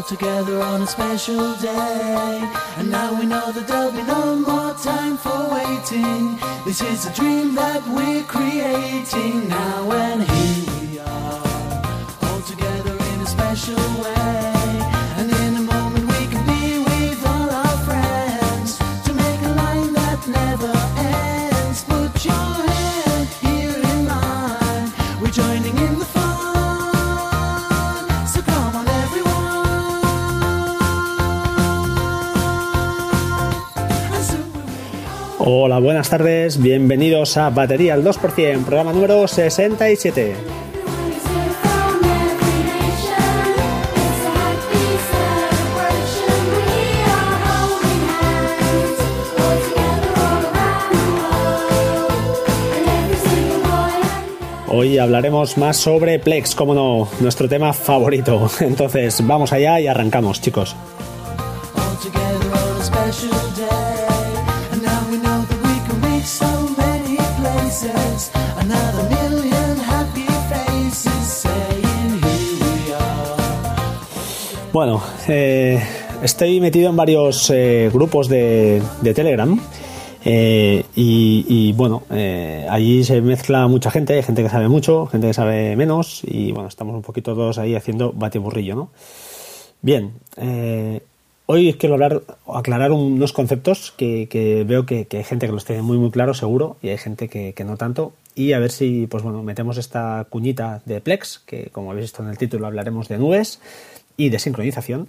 all together on a special day. And now we know that there'll be no more time for waiting. This is a dream that we're creating now, and here we are, all together in a special way. Hola, buenas tardes, bienvenidos a Batería al 2%, programa número 67. Hoy hablaremos más sobre Plex, como no, nuestro tema favorito. Entonces, vamos allá y arrancamos, chicos. Bueno, eh, estoy metido en varios eh, grupos de, Telegram. eh, y, bueno, allí se mezcla mucha gente, hay gente que sabe mucho, gente que sabe menos, y bueno, estamos un poquito todos ahí haciendo batiburrillo, ¿no? Bien, hoy quiero hablar, aclarar unos conceptos que, veo que, que hay gente que los tiene muy muy claro, seguro, y hay gente que, que no tanto, y a ver si, pues bueno, metemos esta cuñita de Plex, que como habéis visto en el título hablaremos de nubes y de sincronización,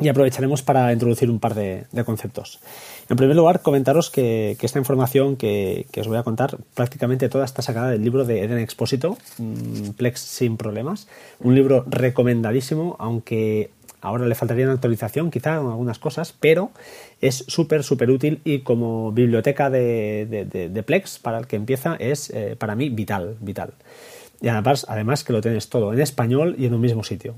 y aprovecharemos para introducir un par de, conceptos. En primer lugar, comentaros que, esta información que, os voy a contar prácticamente toda está sacada del libro de Eden Expósito, Plex sin problemas, un libro recomendadísimo, aunque ahora le faltaría una actualización quizá en algunas cosas, pero es súper, súper útil y como biblioteca de, de, Plex para el que empieza es eh, para mí vital, vital. Y además, además que lo tenéis todo en español y en un mismo sitio.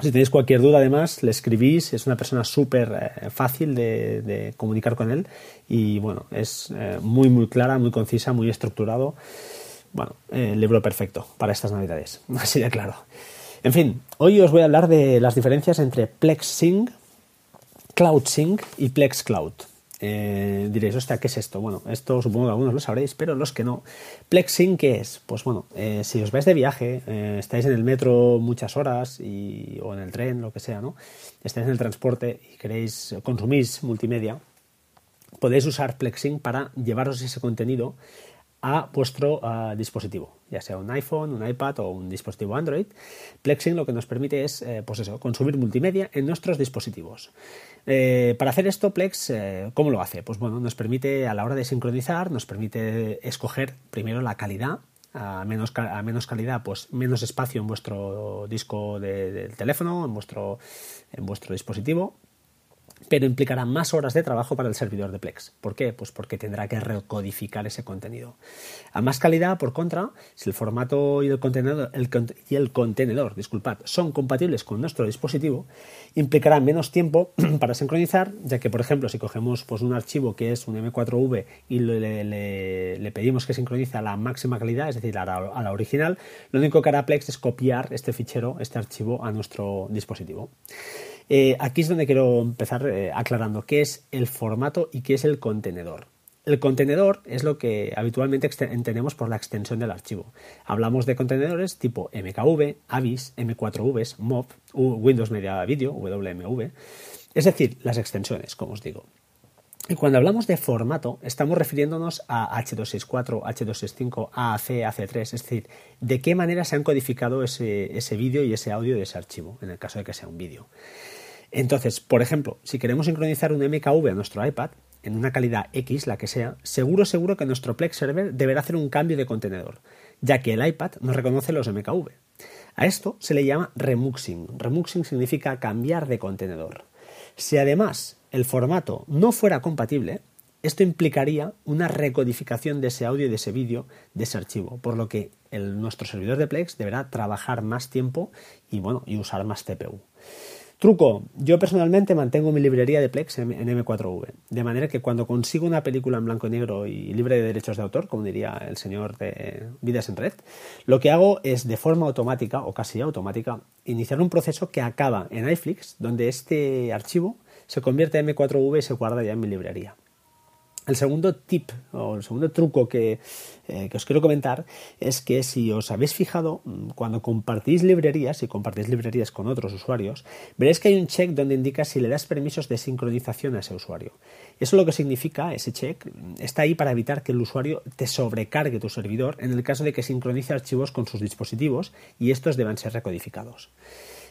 Si tenéis cualquier duda, además, le escribís. Es una persona súper eh, fácil de, comunicar con él. Y bueno, es eh, muy, muy clara, muy concisa, muy estructurado. Bueno, el libro perfecto para estas navidades. Así de claro. En fin, hoy os voy a hablar de las diferencias entre PlexSync, CloudSync y PlexCloud. Eh, diréis, hostia, ¿qué es esto? Bueno, esto supongo que algunos lo sabréis, pero los que no. PlexSync, ¿qué es? Pues bueno, eh, si os vais de viaje, eh, estáis en el metro muchas horas y, o en el tren, lo que sea, ¿no? Estáis en el transporte y queréis, consumís multimedia, podéis usar PlexSync para llevaros ese contenido a vuestro uh, dispositivo, ya sea un iPhone, un iPad o un dispositivo Android. PlexSync lo que nos permite es, eh, pues consumir multimedia en nuestros dispositivos. Eh, para hacer esto, Plex, eh, ¿cómo lo hace? Pues bueno, nos permite a la hora de sincronizar, nos permite escoger primero la calidad. A menos, calidad, pues menos espacio en vuestro disco de, del teléfono, en vuestro, en vuestro dispositivo pero implicará más horas de trabajo para el servidor de Plex. ¿Por qué? Pues porque tendrá que recodificar ese contenido. A más calidad, por contra, si el formato y el contenedor, y el contenedor disculpad, son compatibles con nuestro dispositivo, implicará menos tiempo para sincronizar, ya que, por ejemplo, si cogemos pues, un archivo que es un M4V y le pedimos que sincronice a la máxima calidad, es decir, a la, a la original, lo único que hará Plex es copiar este fichero, este archivo, a nuestro dispositivo. Eh, aquí es donde quiero empezar eh, aclarando qué es el formato y qué es el contenedor. El contenedor es lo que habitualmente entendemos por la extensión del archivo. Hablamos de contenedores tipo MKV, Avis, M4Vs, MOV, Windows Media Video, WMV, es decir, las extensiones, como os digo. Y cuando hablamos de formato, estamos refiriéndonos a H264, H265, AAC, AC3, es decir, de qué manera se han codificado ese, ese vídeo y ese audio de ese archivo, en el caso de que sea un vídeo. Entonces, por ejemplo, si queremos sincronizar un MKV a nuestro iPad, en una calidad X, la que sea, seguro, seguro que nuestro Plex Server deberá hacer un cambio de contenedor, ya que el iPad no reconoce los MKV. A esto se le llama remuxing. Remuxing significa cambiar de contenedor. Si además el formato no fuera compatible, esto implicaría una recodificación de ese audio y de ese vídeo, de ese archivo, por lo que nuestro servidor de Plex deberá trabajar más tiempo y, bueno, y usar más CPU. Truco, yo personalmente mantengo mi librería de Plex en M4V, de manera que cuando consigo una película en blanco y negro y libre de derechos de autor, como diría el señor de Vidas en Red, lo que hago es de forma automática o casi automática iniciar un proceso que acaba en iFlix, donde este archivo se convierte en M4V y se guarda ya en mi librería. El segundo tip o el segundo truco que, eh, que, os quiero comentar es que si os habéis fijado, mm, cuando compartís librerías y compartís librerías con otros usuarios, veréis que hay un check donde indica si le das permisos de sincronización a ese usuario. Eso lo que significa, ese check, mm, está ahí para evitar que el usuario te sobrecargue tu servidor en el caso de que sincronice archivos con sus dispositivos y estos deban ser recodificados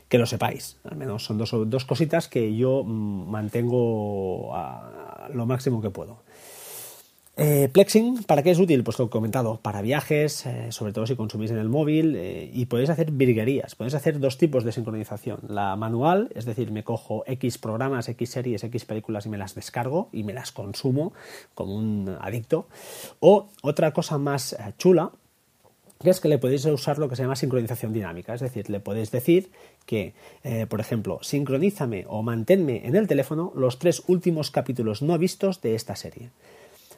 que lo sepáis. Al menos son dos, dos cositas que yo mm, mantengo a lo máximo que puedo. Eh, Plexing, ¿para qué es útil? Pues lo he comentado, para viajes, eh, sobre todo si consumís en el móvil, eh, y podéis hacer virguerías. Podéis hacer dos tipos de sincronización. La manual, es decir, me cojo X programas, X series, X películas y me las descargo y me las consumo como un adicto. O otra cosa más chula, es que le podéis usar lo que se llama sincronización dinámica. Es decir, le podéis decir que, por ejemplo, sincronízame o manténme en el teléfono los tres últimos capítulos no vistos de esta serie.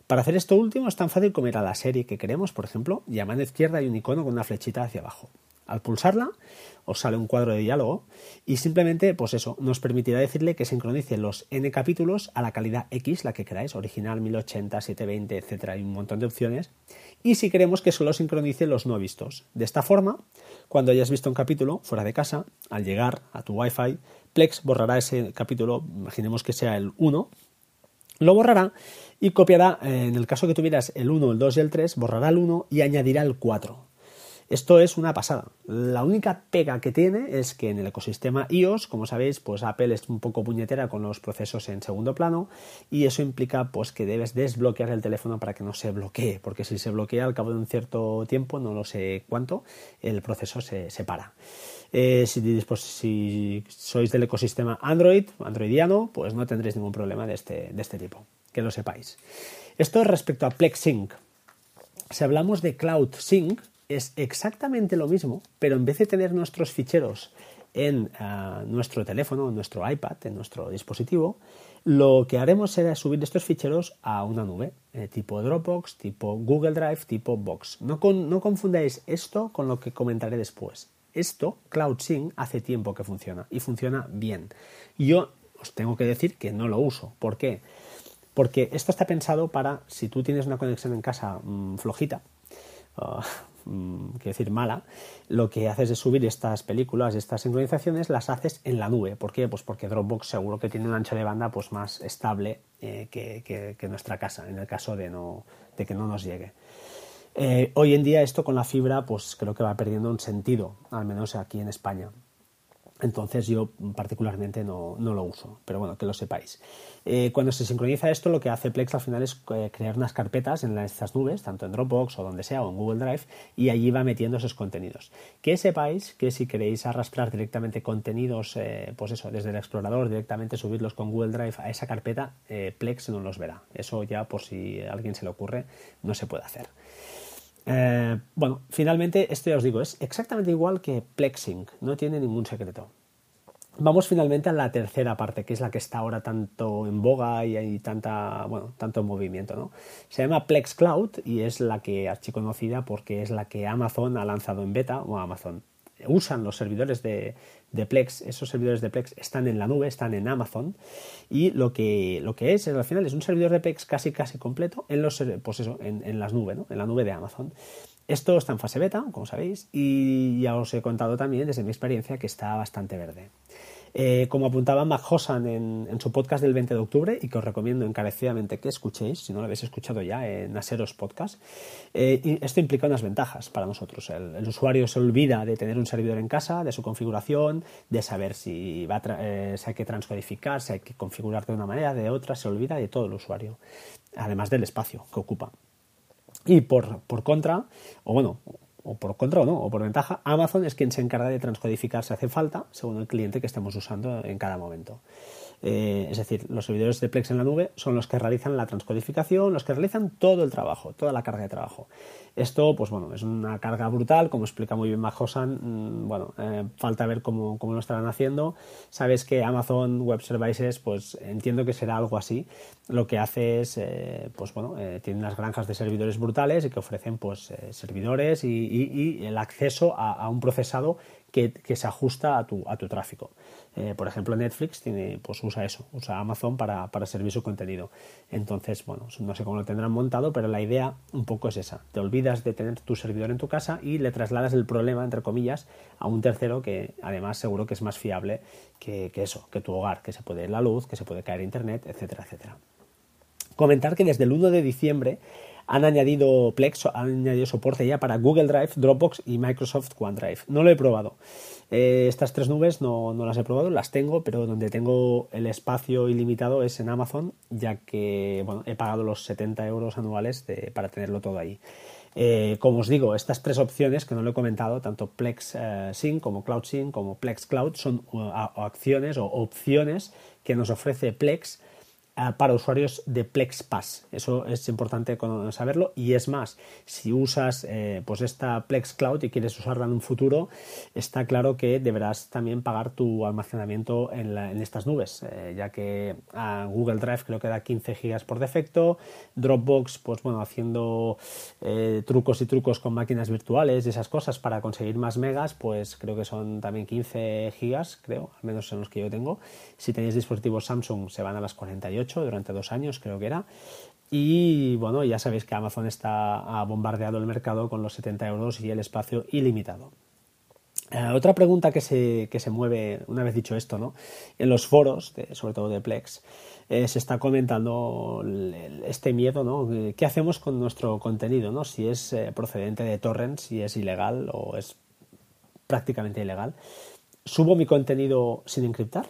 Para hacer esto último es tan fácil como ir a la serie que queremos, por ejemplo, y a mano izquierda hay un icono con una flechita hacia abajo. Al pulsarla os sale un cuadro de diálogo y simplemente, pues eso, nos permitirá decirle que sincronice los n capítulos a la calidad X, la que queráis, original, 1080, 720, etc. Hay un montón de opciones. Y si queremos que solo sincronice los no vistos. De esta forma, cuando hayas visto un capítulo fuera de casa, al llegar a tu Wi-Fi, Plex borrará ese capítulo, imaginemos que sea el 1, lo borrará y copiará, eh, en el caso que tuvieras el 1, el 2 y el 3, borrará el 1 y añadirá el 4. Esto es una pasada. La única pega que tiene es que en el ecosistema iOS, como sabéis, pues Apple es un poco puñetera con los procesos en segundo plano y eso implica pues que debes desbloquear el teléfono para que no se bloquee, porque si se bloquea al cabo de un cierto tiempo, no lo sé cuánto, el proceso se, para. Eh, si, pues, si, sois del ecosistema Android, androidiano, pues no tendréis ningún problema de este, de este tipo que lo sepáis. Esto es respecto a Plex Sync. Si hablamos de Cloud Sync, es exactamente lo mismo, pero en vez de tener nuestros ficheros en ah, nuestro teléfono, en nuestro iPad, en nuestro dispositivo, lo que haremos será subir estos ficheros a una nube, eh, tipo Dropbox, tipo Google Drive, tipo Box. No, no confundáis esto con lo que comentaré después. Esto, Cloud Sync, hace tiempo que funciona y funciona bien. Yo os tengo que decir que no lo uso. ¿Por qué? Porque esto está pensado para, si tú tienes una conexión en casa mm, flojita, uh, quiero decir mala, lo que haces es subir estas películas, estas sincronizaciones, las haces en la nube. ¿Por qué? Pues porque Dropbox seguro que tiene un ancho de banda pues, más estable eh, que, nuestra casa, en el caso de, no, de que no nos llegue. Eh, hoy en día esto con la fibra pues creo que va perdiendo un sentido, al menos aquí en España. Entonces yo particularmente no, lo uso, pero bueno, que lo sepáis. Eh, cuando se sincroniza esto, lo que hace Plex al final es eh, crear unas carpetas en estas nubes, tanto en Dropbox o donde sea, o en Google Drive, y allí va metiendo esos contenidos. Que sepáis que si queréis arrastrar directamente contenidos, eh, pues eso, desde el explorador, directamente subirlos con Google Drive a esa carpeta, Plex no los verá. Eso ya por si a alguien se le ocurre, no se puede hacer. Eh, bueno, finalmente, esto ya os digo, es exactamente igual que Plexing, no tiene ningún secreto. Vamos finalmente a la tercera parte, que es la que está ahora tanto en boga y hay tanta, bueno, tanto movimiento, ¿no? Se llama Plex Cloud y es la que archiconocida porque es la que Amazon ha lanzado en beta, o Amazon, usan los servidores de, Plex, esos servidores de Plex están en la nube, están en Amazon y lo que, lo que es, al final es un servidor de Plex casi casi completo en los pues eso, en, las nubes, ¿no? en la nube de Amazon. Esto está en fase beta, como sabéis, y ya os he contado también desde mi experiencia que está bastante verde. Eh, como apuntaba Mac Hossan en, su podcast del 20 de octubre y que os recomiendo encarecidamente que escuchéis, si no lo habéis escuchado ya en Aseros Podcast, eh, esto implica unas ventajas para nosotros. El, usuario se olvida de tener un servidor en casa, de su configuración, de saber si, va eh, si hay que transcodificar, si hay que configurar de una manera, de otra, se olvida de todo el usuario, además del espacio que ocupa. Y por, por contra, o bueno, o por contra o no, o por ventaja, Amazon es quien se encarga de transcodificar si hace falta, según el cliente que estemos usando en cada momento. Eh, es decir, los servidores de Plex en la nube son los que realizan la transcodificación, los que realizan todo el trabajo, toda la carga de trabajo. Esto, pues bueno, es una carga brutal, como explica muy bien Majosan. Mm, bueno, eh, falta ver cómo, cómo, lo estarán haciendo. Sabes que Amazon Web Services, pues entiendo que será algo así. Lo que hace es, eh, pues bueno, eh, tiene unas granjas de servidores brutales y que ofrecen, pues, servidores y, el acceso a un procesado que, se ajusta a tu, a tu tráfico. Eh, por ejemplo, Netflix tiene, pues usa eso, usa Amazon para, para, servir su contenido. Entonces, bueno, no sé cómo lo tendrán montado, pero la idea un poco es esa. Te olvidas de tener tu servidor en tu casa y le trasladas el problema, entre comillas, a un tercero que además seguro que es más fiable que, que eso, que tu hogar, que se puede ir la luz, que se puede caer internet, etcétera, etcétera. Comentar que desde el 1 de diciembre han añadido Plex, han añadido soporte ya para Google Drive, Dropbox y Microsoft OneDrive. No lo he probado. Eh, estas tres nubes no, las he probado, las tengo, pero donde tengo el espacio ilimitado es en Amazon, ya que bueno, he pagado los 70 euros anuales para tenerlo todo ahí. Eh, como os digo, estas tres opciones que no lo he comentado, tanto Plex eh, Sync como Cloud Sync como Plex Cloud, son acciones o opciones que nos ofrece Plex para usuarios de Plex Pass. Eso es importante saberlo. Y es más, si usas eh, pues esta Plex Cloud y quieres usarla en un futuro, está claro que deberás también pagar tu almacenamiento en, estas nubes, eh, ya que a Google Drive creo que da 15 gigas por defecto, Dropbox, pues bueno, haciendo eh, trucos y trucos con máquinas virtuales y esas cosas para conseguir más megas, pues creo que son también 15 gigas, creo, al menos son los que yo tengo. Si tenéis dispositivos Samsung se van a las 48 durante dos años, creo que era. Y bueno, ya sabéis que Amazon está bombardeado el mercado con los 70 euros y el espacio ilimitado. Eh, otra pregunta que se, que se, mueve, una vez dicho esto, ¿no? en los foros, sobre todo de Plex, eh, se está comentando este miedo, ¿no? ¿Qué hacemos con nuestro contenido? ¿no? Si es eh, procedente de torrents, si es ilegal o es prácticamente ilegal. ¿Subo mi contenido sin encriptar?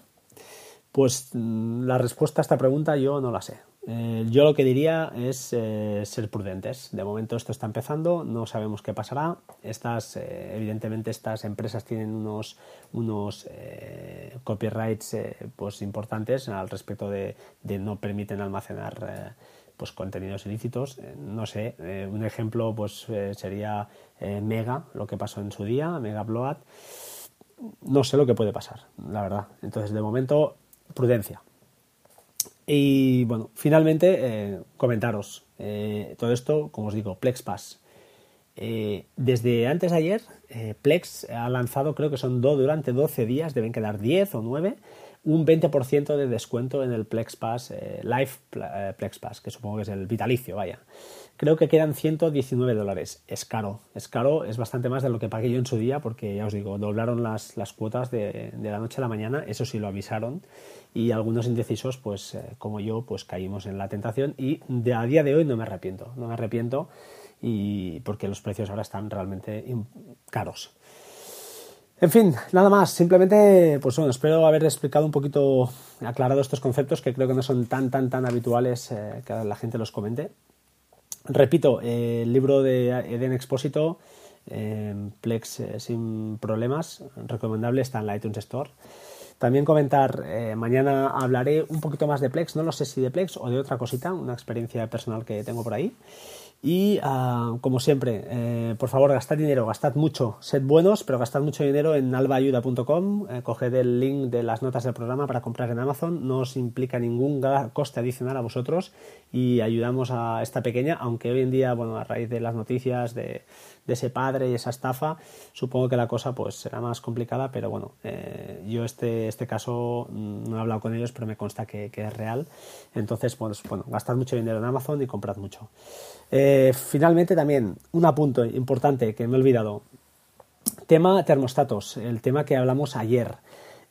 Pues mm, la respuesta a esta pregunta yo no la sé. Eh, yo lo que diría es eh, ser prudentes. De momento esto está empezando, no sabemos qué pasará. Estas, eh, evidentemente, estas empresas tienen unos, unos copyrights pues importantes al respecto de, no permiten almacenar pues contenidos ilícitos. no sé, un ejemplo pues sería Mega, lo que pasó en su día, Mega Bloat. No sé lo que puede pasar, la verdad. Entonces, de momento prudencia. Y bueno, finalmente, eh, comentaros eh, todo esto, como os digo, Plex Pass. Eh, desde antes de ayer, Plex ha lanzado, creo que son dos durante 12 días, deben quedar 10 o 9, un 20% de descuento en el Plex Pass, Live Plex Pass, que supongo que es el vitalicio, vaya. Creo que quedan 119 dólares. Es caro, es caro, es bastante más de lo que pagué yo en su día porque ya os digo, doblaron las, las cuotas de, de, la noche a la mañana, eso sí lo avisaron y algunos indecisos, pues eh, como yo, pues caímos en la tentación y de, a día de hoy no me arrepiento, no me arrepiento y porque los precios ahora están realmente caros. En fin, nada más. Simplemente, pues bueno, espero haber explicado un poquito, aclarado estos conceptos que creo que no son tan, tan, tan habituales eh, que la gente los comente. Repito, eh, el libro de Eden Expósito, eh, Plex sin problemas, recomendable, está en la iTunes Store. También comentar, mañana hablaré un poquito más de Plex, no lo sé si de Plex o de otra cosita, una experiencia personal que tengo por ahí. Y ah, como siempre, por favor, gastad dinero, gastad mucho, sed buenos, pero gastad mucho dinero en albaayuda.com, coged el link de las notas del programa para comprar en Amazon, no os implica ningún coste adicional a vosotros. Y ayudamos a esta pequeña, aunque hoy en día, bueno, a raíz de las noticias de, ese padre y esa estafa, supongo que la cosa pues será más complicada, pero bueno, eh, yo este, este caso mm, no he hablado con ellos, pero me consta que, es real. Entonces, pues, bueno, gastad mucho dinero en Amazon y comprad mucho. Eh, finalmente también, un apunto importante que me he olvidado. Tema termostatos, el tema que hablamos ayer.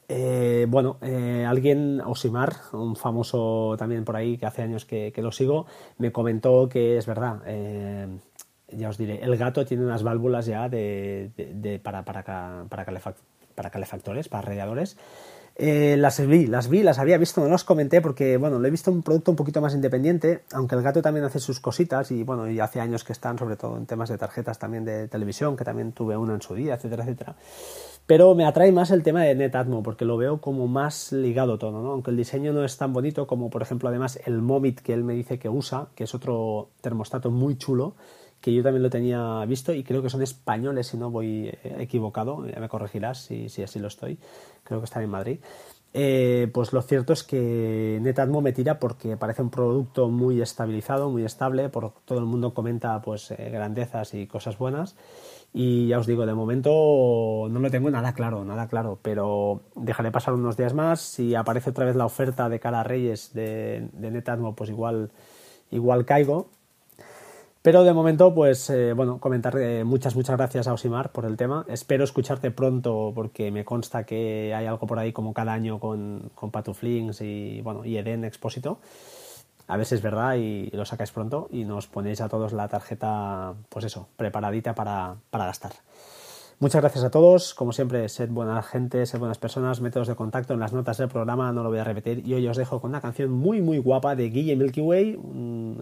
Eh, bueno, eh, alguien, Osimar, un famoso también por ahí que hace años que, lo sigo, me comentó que es verdad. Eh, ya os diré, el gato tiene unas válvulas ya de, para, para, para, para calefactores, para radiadores, eh, las vi, las vi, las había visto, no las comenté porque, bueno, lo he visto un producto un poquito más independiente, aunque el gato también hace sus cositas y, bueno, y hace años que están, sobre todo en temas de tarjetas también de televisión, que también tuve una en su día, etcétera, etcétera. Pero me atrae más el tema de Netatmo, porque lo veo como más ligado todo, ¿no? Aunque el diseño no es tan bonito como, por ejemplo, además el Momit que él me dice que usa, que es otro termostato muy chulo, que yo también lo tenía visto y creo que son españoles, si no voy eh, equivocado, ya me corregirás si, si así lo estoy, creo que están en Madrid. Eh, pues lo cierto es que Netatmo me tira porque parece un producto muy estabilizado, muy estable, por todo el mundo comenta pues eh, grandezas y cosas buenas. Y ya os digo, de momento no lo tengo nada claro, nada claro, pero dejaré pasar unos días más, si aparece otra vez la oferta de cara a Reyes de, de Netatmo pues igual, igual caigo pero de momento, pues eh, bueno, comentar eh, muchas, muchas gracias a Osimar por el tema. Espero escucharte pronto porque me consta que hay algo por ahí como cada año con, con Patuflings y bueno, y Eden Expósito. A ver si es verdad y, lo sacáis pronto y nos ponéis a todos la tarjeta, pues eso, preparadita para, para gastar. Muchas gracias a todos. Como siempre, sed buena gente, sed buenas personas. Métodos de contacto en las notas del programa, no lo voy a repetir. Y hoy os dejo con una canción muy, muy guapa de Guille Milky Way.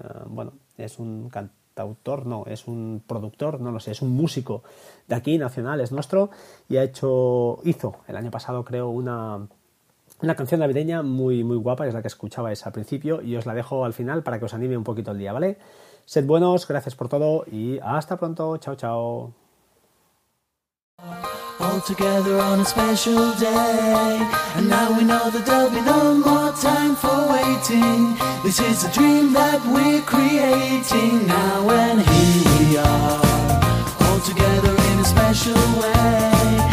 Ah, bueno, es un cantante autor, no, es un productor, no lo sé, es un músico de aquí, nacional, es nuestro, y ha hecho, hizo el año pasado creo una, una canción navideña muy, muy guapa, es la que escuchabais al principio, y os la dejo al final para que os anime un poquito el día, ¿vale? Sed buenos, gracias por todo y hasta pronto, chao, chao. All together on a special day. And now we know that there'll be no more time for waiting. This is a dream that we're creating now, and here we are, all together in a special way.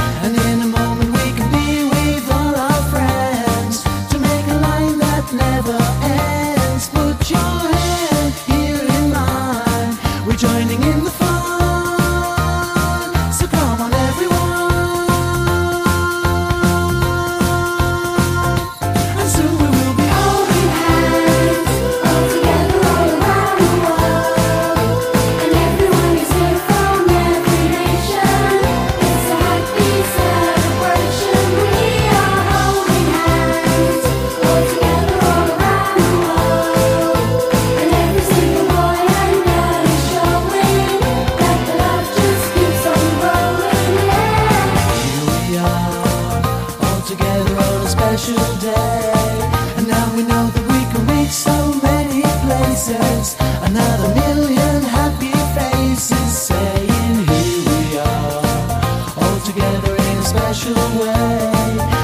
Special way.